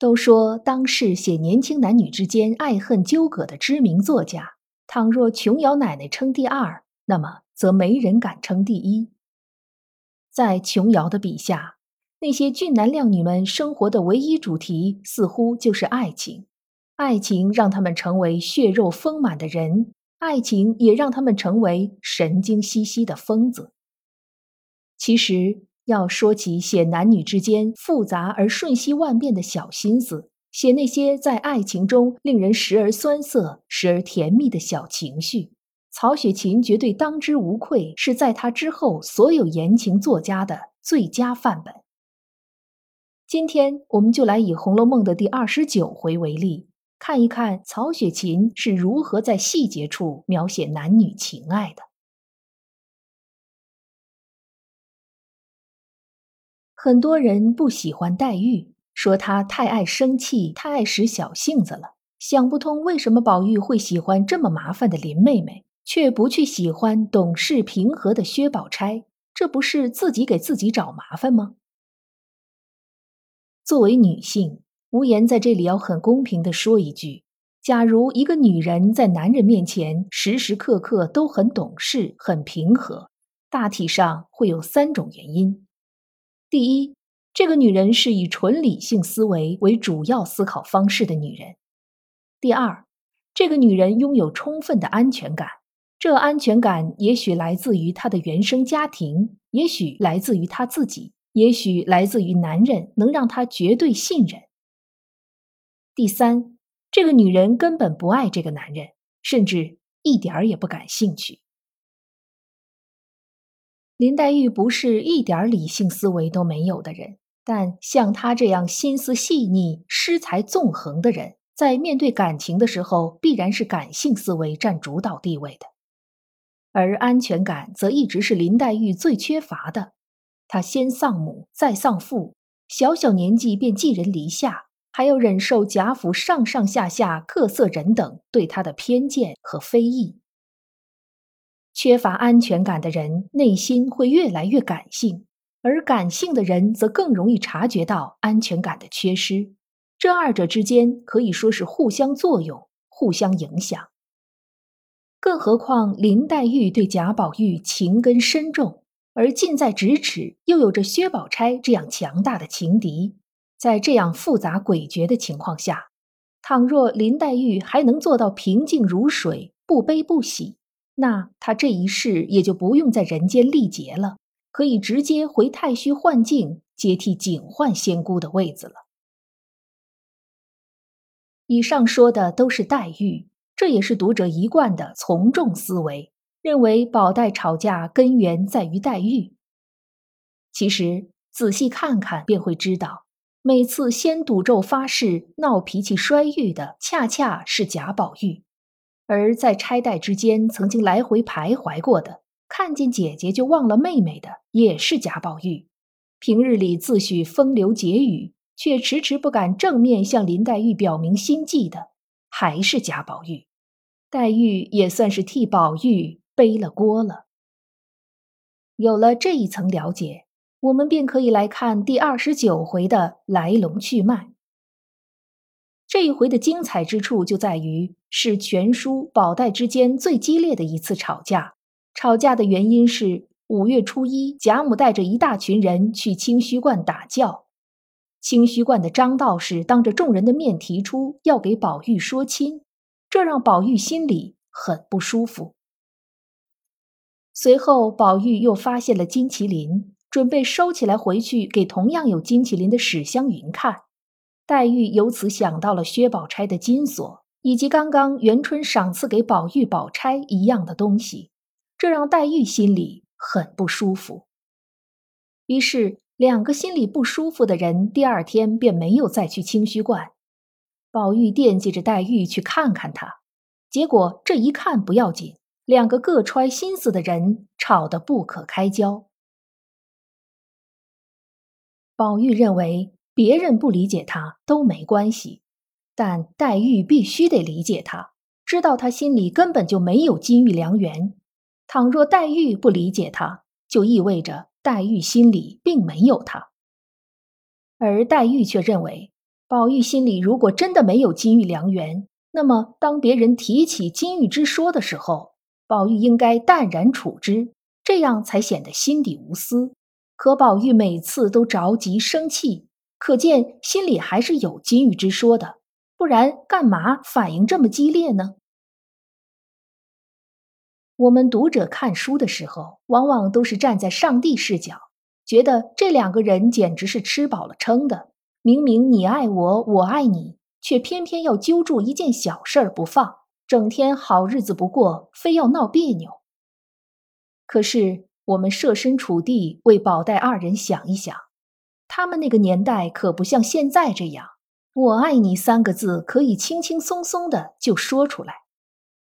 都说当世写年轻男女之间爱恨纠葛的知名作家，倘若琼瑶奶奶称第二，那么则没人敢称第一。在琼瑶的笔下，那些俊男靓女们生活的唯一主题似乎就是爱情，爱情让他们成为血肉丰满的人，爱情也让他们成为神经兮兮的疯子。其实。要说起写男女之间复杂而瞬息万变的小心思，写那些在爱情中令人时而酸涩、时而甜蜜的小情绪，曹雪芹绝对当之无愧，是在他之后所有言情作家的最佳范本。今天，我们就来以《红楼梦》的第二十九回为例，看一看曹雪芹是如何在细节处描写男女情爱的。很多人不喜欢黛玉，说她太爱生气，太爱使小性子了。想不通为什么宝玉会喜欢这么麻烦的林妹妹，却不去喜欢懂事平和的薛宝钗，这不是自己给自己找麻烦吗？作为女性，无言在这里要很公平的说一句：假如一个女人在男人面前时时刻刻都很懂事、很平和，大体上会有三种原因。第一，这个女人是以纯理性思维为主要思考方式的女人。第二，这个女人拥有充分的安全感，这安全感也许来自于她的原生家庭，也许来自于她自己，也许来自于男人能让她绝对信任。第三，这个女人根本不爱这个男人，甚至一点儿也不感兴趣。林黛玉不是一点理性思维都没有的人，但像她这样心思细腻、诗才纵横的人，在面对感情的时候，必然是感性思维占主导地位的。而安全感则一直是林黛玉最缺乏的。她先丧母，再丧父，小小年纪便寄人篱下，还要忍受贾府上上下下各色人等对她的偏见和非议。缺乏安全感的人，内心会越来越感性，而感性的人则更容易察觉到安全感的缺失。这二者之间可以说是互相作用、互相影响。更何况林黛玉对贾宝玉情根深重，而近在咫尺，又有着薛宝钗这样强大的情敌。在这样复杂诡谲的情况下，倘若林黛玉还能做到平静如水、不悲不喜，那他这一世也就不用在人间历劫了，可以直接回太虚幻境接替警幻仙姑的位子了。以上说的都是黛玉，这也是读者一贯的从众思维，认为宝黛吵架根源在于黛玉。其实仔细看看便会知道，每次先赌咒发誓、闹脾气摔玉的，恰恰是贾宝玉。而在钗黛之间曾经来回徘徊过的，看见姐姐就忘了妹妹的，也是贾宝玉；平日里自诩风流婕妤，却迟迟不敢正面向林黛玉表明心迹的，还是贾宝玉。黛玉也算是替宝玉背了锅了。有了这一层了解，我们便可以来看第二十九回的来龙去脉。这一回的精彩之处就在于是全书宝黛之间最激烈的一次吵架。吵架的原因是五月初一，贾母带着一大群人去清虚观打醮。清虚观的张道士当着众人的面提出要给宝玉说亲，这让宝玉心里很不舒服。随后，宝玉又发现了金麒麟，准备收起来回去给同样有金麒麟的史湘云看。黛玉由此想到了薛宝钗的金锁，以及刚刚元春赏赐给宝玉、宝钗一样的东西，这让黛玉心里很不舒服。于是两个心里不舒服的人，第二天便没有再去清虚观。宝玉惦记着黛玉去看看他，结果这一看不要紧，两个各揣心思的人吵得不可开交。宝玉认为别人不理解他都没关系，但黛玉必须得理解他，知道他心里根本就没有金玉良缘。倘若黛玉不理解他，就意味着黛玉心里并没有他，而黛玉却认为。宝玉心里如果真的没有金玉良缘，那么当别人提起金玉之说的时候，宝玉应该淡然处之，这样才显得心底无私。可宝玉每次都着急生气，可见心里还是有金玉之说的，不然干嘛反应这么激烈呢？我们读者看书的时候，往往都是站在上帝视角，觉得这两个人简直是吃饱了撑的。明明你爱我，我爱你，却偏偏要揪住一件小事儿不放，整天好日子不过，非要闹别扭。可是我们设身处地为宝黛二人想一想，他们那个年代可不像现在这样，“我爱你”三个字可以轻轻松松的就说出来。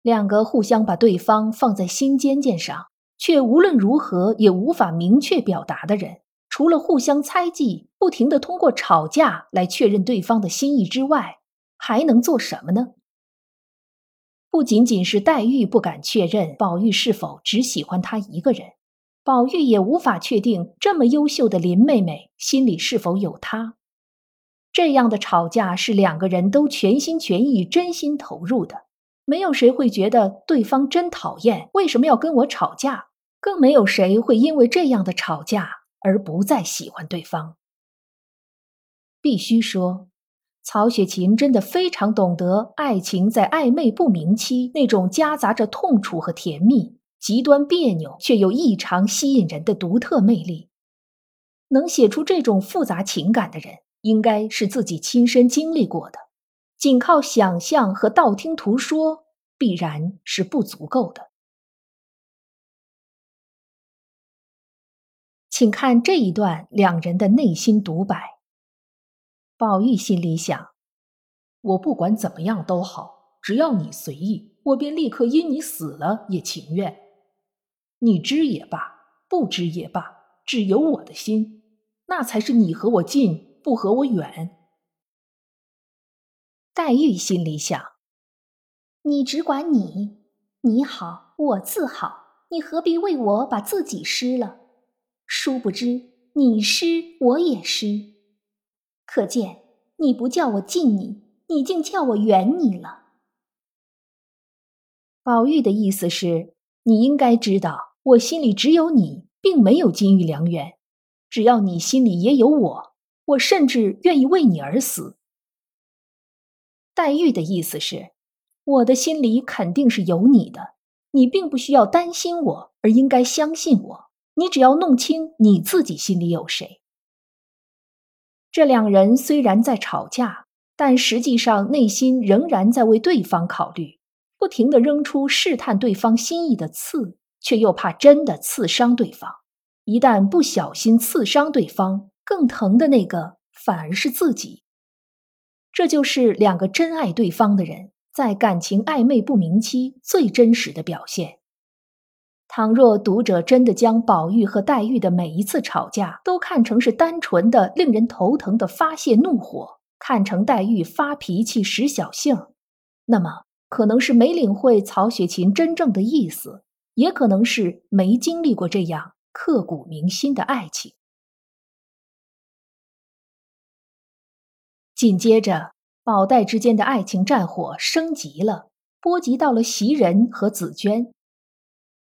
两个互相把对方放在心尖尖上，却无论如何也无法明确表达的人。除了互相猜忌，不停的通过吵架来确认对方的心意之外，还能做什么呢？不仅仅是黛玉不敢确认宝玉是否只喜欢他一个人，宝玉也无法确定这么优秀的林妹妹心里是否有他。这样的吵架是两个人都全心全意、真心投入的，没有谁会觉得对方真讨厌，为什么要跟我吵架？更没有谁会因为这样的吵架。而不再喜欢对方。必须说，曹雪芹真的非常懂得爱情在暧昧不明期那种夹杂着痛楚和甜蜜、极端别扭却又异常吸引人的独特魅力。能写出这种复杂情感的人，应该是自己亲身经历过的，仅靠想象和道听途说，必然是不足够的。请看这一段两人的内心独白。宝玉心里想：“我不管怎么样都好，只要你随意，我便立刻因你死了也情愿。你知也罢，不知也罢，只有我的心，那才是你和我近，不和我远。”黛玉心里想：“你只管你，你好，我自好，你何必为我把自己失了？”殊不知，你失我也失，可见你不叫我近你，你竟叫我远你了。宝玉的意思是，你应该知道，我心里只有你，并没有金玉良缘。只要你心里也有我，我甚至愿意为你而死。黛玉的意思是，我的心里肯定是有你的，你并不需要担心我，而应该相信我。你只要弄清你自己心里有谁。这两人虽然在吵架，但实际上内心仍然在为对方考虑，不停的扔出试探对方心意的刺，却又怕真的刺伤对方。一旦不小心刺伤对方，更疼的那个反而是自己。这就是两个真爱对方的人在感情暧昧不明期最真实的表现。倘若读者真的将宝玉和黛玉的每一次吵架都看成是单纯的令人头疼的发泄怒火，看成黛玉发脾气使小性，那么可能是没领会曹雪芹真正的意思，也可能是没经历过这样刻骨铭心的爱情。紧接着，宝黛之间的爱情战火升级了，波及到了袭人和紫娟。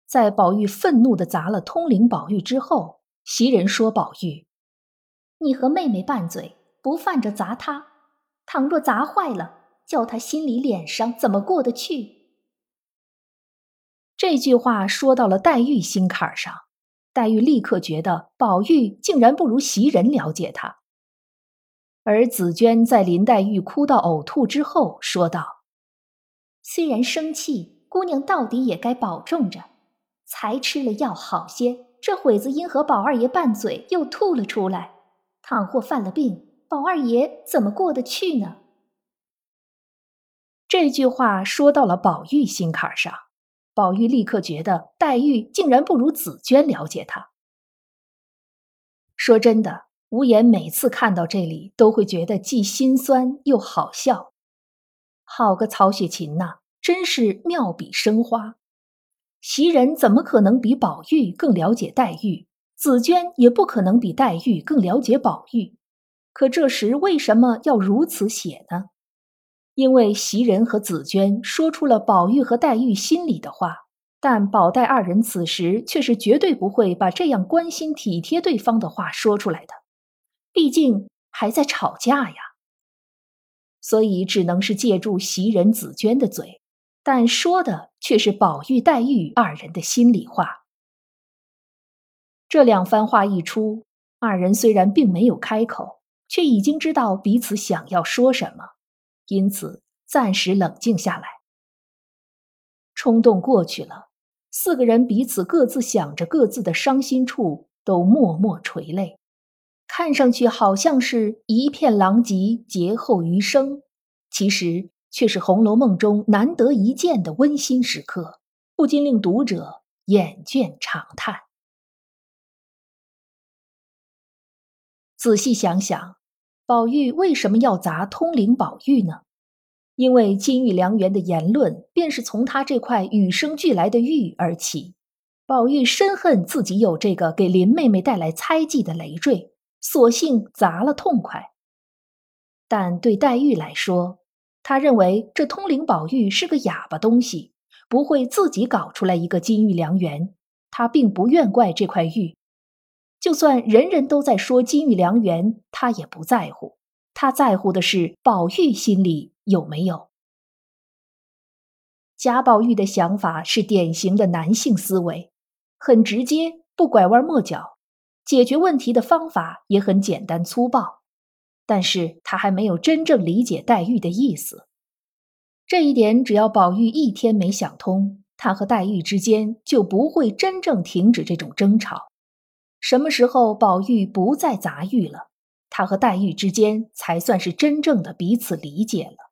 在宝玉愤怒的砸了通灵宝玉之后，袭人说：“宝玉，你和妹妹拌嘴，不犯着砸他。倘若砸坏了，叫他心里脸上怎么过得去？”这句话说到了黛玉心坎上，黛玉立刻觉得宝玉竟然不如袭人了解她。而紫娟在林黛玉哭到呕吐之后，说道：“虽然生气，姑娘到底也该保重着。”才吃了药好些，这会子因和宝二爷拌嘴，又吐了出来。倘或犯了病，宝二爷怎么过得去呢？这句话说到了宝玉心坎上，宝玉立刻觉得黛玉竟然不如紫娟了解他。说真的，无言每次看到这里，都会觉得既心酸又好笑。好个曹雪芹呐，真是妙笔生花。袭人怎么可能比宝玉更了解黛玉？紫娟也不可能比黛玉更了解宝玉。可这时为什么要如此写呢？因为袭人和紫娟说出了宝玉和黛玉心里的话，但宝黛二人此时却是绝对不会把这样关心体贴对方的话说出来的，毕竟还在吵架呀。所以只能是借助袭人、紫娟的嘴，但说的却是宝玉、黛玉二人的心里话。这两番话一出，二人虽然并没有开口，却已经知道彼此想要说什么。因此，暂时冷静下来。冲动过去了，四个人彼此各自想着各自的伤心处，都默默垂泪，看上去好像是一片狼藉，劫后余生，其实却是《红楼梦》中难得一见的温馨时刻，不禁令读者眼倦长叹。仔细想想。宝玉为什么要砸通灵宝玉呢？因为金玉良缘的言论便是从他这块与生俱来的玉而起。宝玉深恨自己有这个给林妹妹带来猜忌的累赘，索性砸了痛快。但对黛玉来说，他认为这通灵宝玉是个哑巴东西，不会自己搞出来一个金玉良缘。他并不怨怪这块玉。就算人人都在说金玉良缘，他也不在乎。他在乎的是宝玉心里有没有。贾宝玉的想法是典型的男性思维，很直接，不拐弯抹角，解决问题的方法也很简单粗暴。但是他还没有真正理解黛玉的意思。这一点，只要宝玉一天没想通，他和黛玉之间就不会真正停止这种争吵。什么时候宝玉不再杂玉了，他和黛玉之间才算是真正的彼此理解了。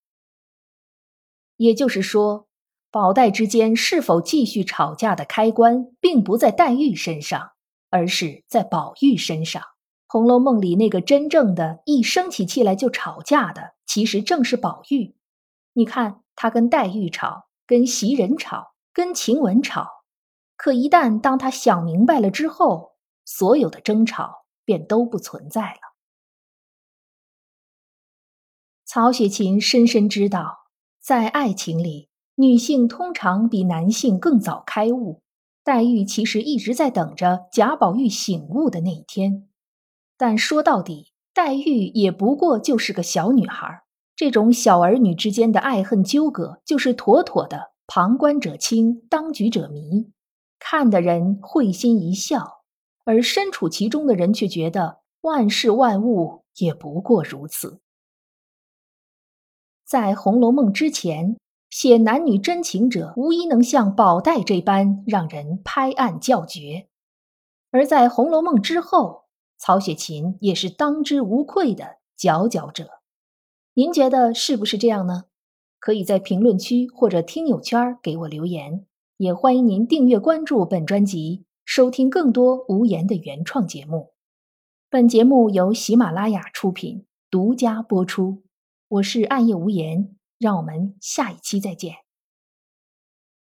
也就是说，宝黛之间是否继续吵架的开关，并不在黛玉身上，而是在宝玉身上。《红楼梦》里那个真正的一生起气来就吵架的，其实正是宝玉。你看，他跟黛玉吵，跟袭人吵，跟晴雯吵，可一旦当他想明白了之后，所有的争吵便都不存在了。曹雪芹深深知道，在爱情里，女性通常比男性更早开悟。黛玉其实一直在等着贾宝玉醒悟的那一天，但说到底，黛玉也不过就是个小女孩。这种小儿女之间的爱恨纠葛，就是妥妥的旁观者清，当局者迷，看的人会心一笑。而身处其中的人却觉得万事万物也不过如此。在《红楼梦》之前，写男女真情者无一能像宝黛这般让人拍案叫绝；而在《红楼梦》之后，曹雪芹也是当之无愧的佼佼者。您觉得是不是这样呢？可以在评论区或者听友圈给我留言，也欢迎您订阅关注本专辑。收听更多无言的原创节目，本节目由喜马拉雅出品，独家播出。我是暗夜无言，让我们下一期再见。